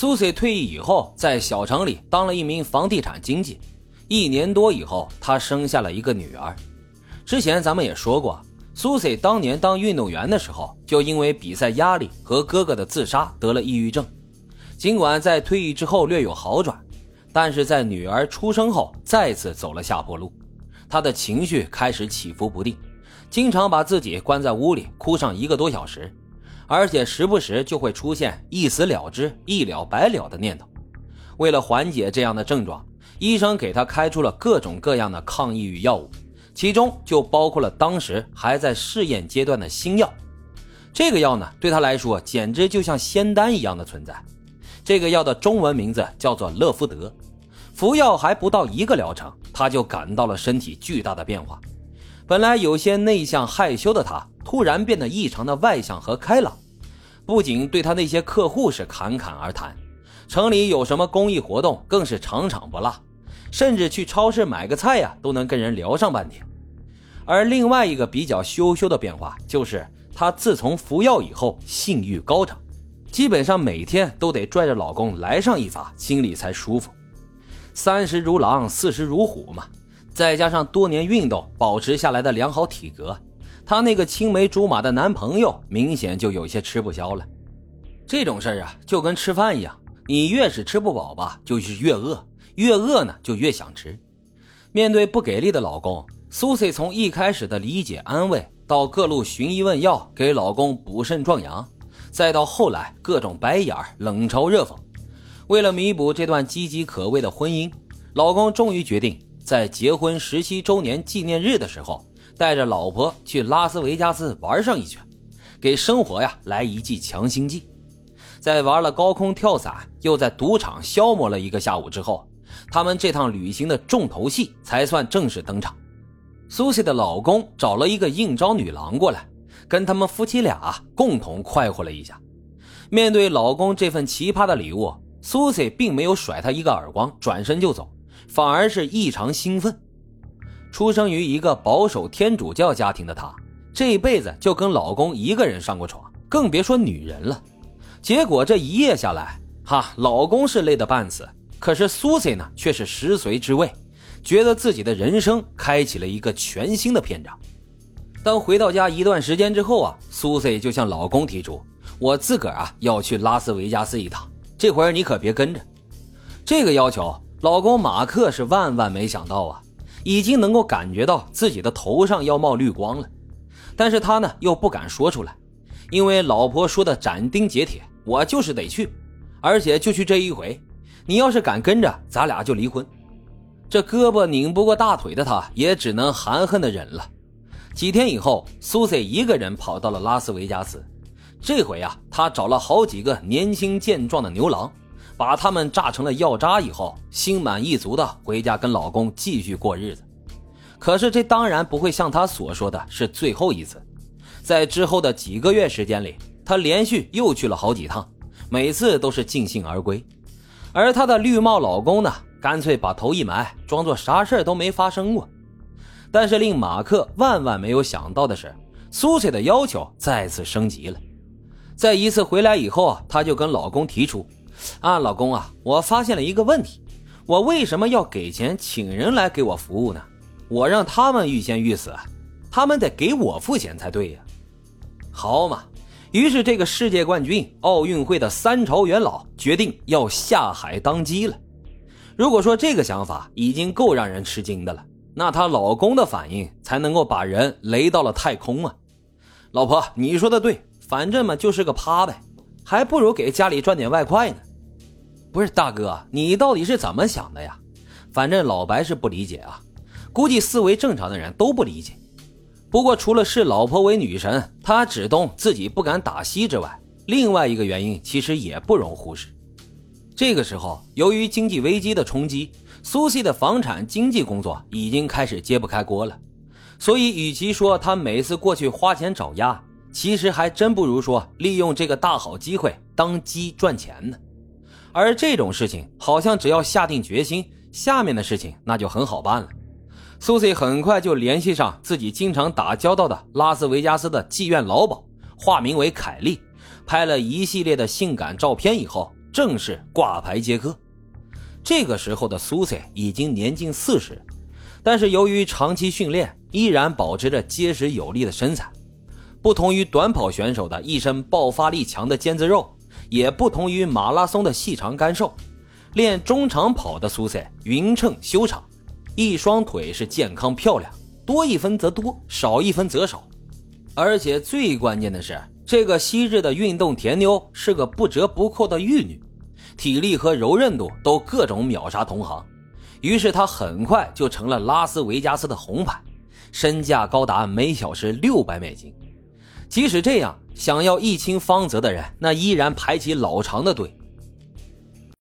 苏西退役以后，在小城里当了一名房地产经纪。一年多以后，他生下了一个女儿。之前咱们也说过，苏西当年当运动员的时候，就因为比赛压力和哥哥的自杀得了抑郁症。尽管在退役之后略有好转，但是在女儿出生后再次走了下坡路。她的情绪开始起伏不定，经常把自己关在屋里哭上一个多小时。而且时不时就会出现一死了之、一了百了的念头。为了缓解这样的症状，医生给他开出了各种各样的抗抑郁药物，其中就包括了当时还在试验阶段的新药。这个药呢，对他来说简直就像仙丹一样的存在。这个药的中文名字叫做乐福德。服药还不到一个疗程，他就感到了身体巨大的变化。本来有些内向害羞的他，突然变得异常的外向和开朗。不仅对他那些客户是侃侃而谈，城里有什么公益活动，更是场场不落。甚至去超市买个菜呀，都能跟人聊上半天。而另外一个比较羞羞的变化，就是他自从服药以后，性欲高涨，基本上每天都得拽着老公来上一发，心里才舒服。三十如狼，四十如虎嘛。再加上多年运动保持下来的良好体格，她那个青梅竹马的男朋友明显就有些吃不消了。这种事儿啊，就跟吃饭一样，你越是吃不饱吧，就是越饿，越饿呢就越想吃。面对不给力的老公，苏西从一开始的理解安慰，到各路寻医问药给老公补肾壮阳，再到后来各种白眼儿冷嘲热讽，为了弥补这段岌岌可危的婚姻，老公终于决定。在结婚十七周年纪念日的时候，带着老婆去拉斯维加斯玩上一圈，给生活呀来一剂强心剂。在玩了高空跳伞，又在赌场消磨了一个下午之后，他们这趟旅行的重头戏才算正式登场。苏西的老公找了一个应招女郎过来，跟他们夫妻俩共同快活了一下。面对老公这份奇葩的礼物，苏西并没有甩他一个耳光，转身就走。反而是异常兴奋。出生于一个保守天主教家庭的她，这辈子就跟老公一个人上过床，更别说女人了。结果这一夜下来，哈，老公是累得半死，可是苏西呢，却是食髓知味，觉得自己的人生开启了一个全新的篇章。当回到家一段时间之后啊，苏西就向老公提出：“我自个儿啊要去拉斯维加斯一趟，这回你可别跟着。”这个要求。老公马克是万万没想到啊，已经能够感觉到自己的头上要冒绿光了，但是他呢又不敢说出来，因为老婆说的斩钉截铁，我就是得去，而且就去这一回，你要是敢跟着，咱俩就离婚。这胳膊拧不过大腿的他，也只能含恨的忍了。几天以后，苏西一个人跑到了拉斯维加斯，这回啊，他找了好几个年轻健壮的牛郎。把他们炸成了药渣以后，心满意足的回家跟老公继续过日子。可是这当然不会像她所说的是最后一次，在之后的几个月时间里，她连续又去了好几趟，每次都是尽兴而归。而她的绿帽老公呢，干脆把头一埋，装作啥事都没发生过。但是令马克万万没有想到的是，苏西的要求再次升级了。在一次回来以后，她就跟老公提出。啊，老公啊，我发现了一个问题，我为什么要给钱请人来给我服务呢？我让他们欲仙欲死，他们得给我付钱才对呀。好嘛，于是这个世界冠军、奥运会的三朝元老决定要下海当鸡了。如果说这个想法已经够让人吃惊的了，那她老公的反应才能够把人雷到了太空啊！老婆，你说的对，反正嘛就是个趴呗，还不如给家里赚点外快呢。不是大哥，你到底是怎么想的呀？反正老白是不理解啊，估计思维正常的人都不理解。不过除了视老婆为女神，他只懂自己不敢打西之外，另外一个原因其实也不容忽视。这个时候，由于经济危机的冲击，苏西的房产经纪工作已经开始揭不开锅了。所以，与其说他每次过去花钱找鸭，其实还真不如说利用这个大好机会当鸡赚钱呢。而这种事情好像只要下定决心，下面的事情那就很好办了。苏西很快就联系上自己经常打交道的拉斯维加斯的妓院老鸨，化名为凯莉，拍了一系列的性感照片以后，正式挂牌接客。这个时候的苏塞已经年近四十，但是由于长期训练，依然保持着结实有力的身材。不同于短跑选手的一身爆发力强的腱子肉，也不同于马拉松的细长干瘦，练中长跑的苏塞匀称修长，一双腿是健康漂亮，多一分则多，少一分则少。而且最关键的是，这个昔日的运动甜妞是个不折不扣的玉女，体力和柔韧度都各种秒杀同行。于是她很快就成了拉斯维加斯的红牌，身价高达每小时六百美金。即使这样，想要一清方泽的人，那依然排起老长的队。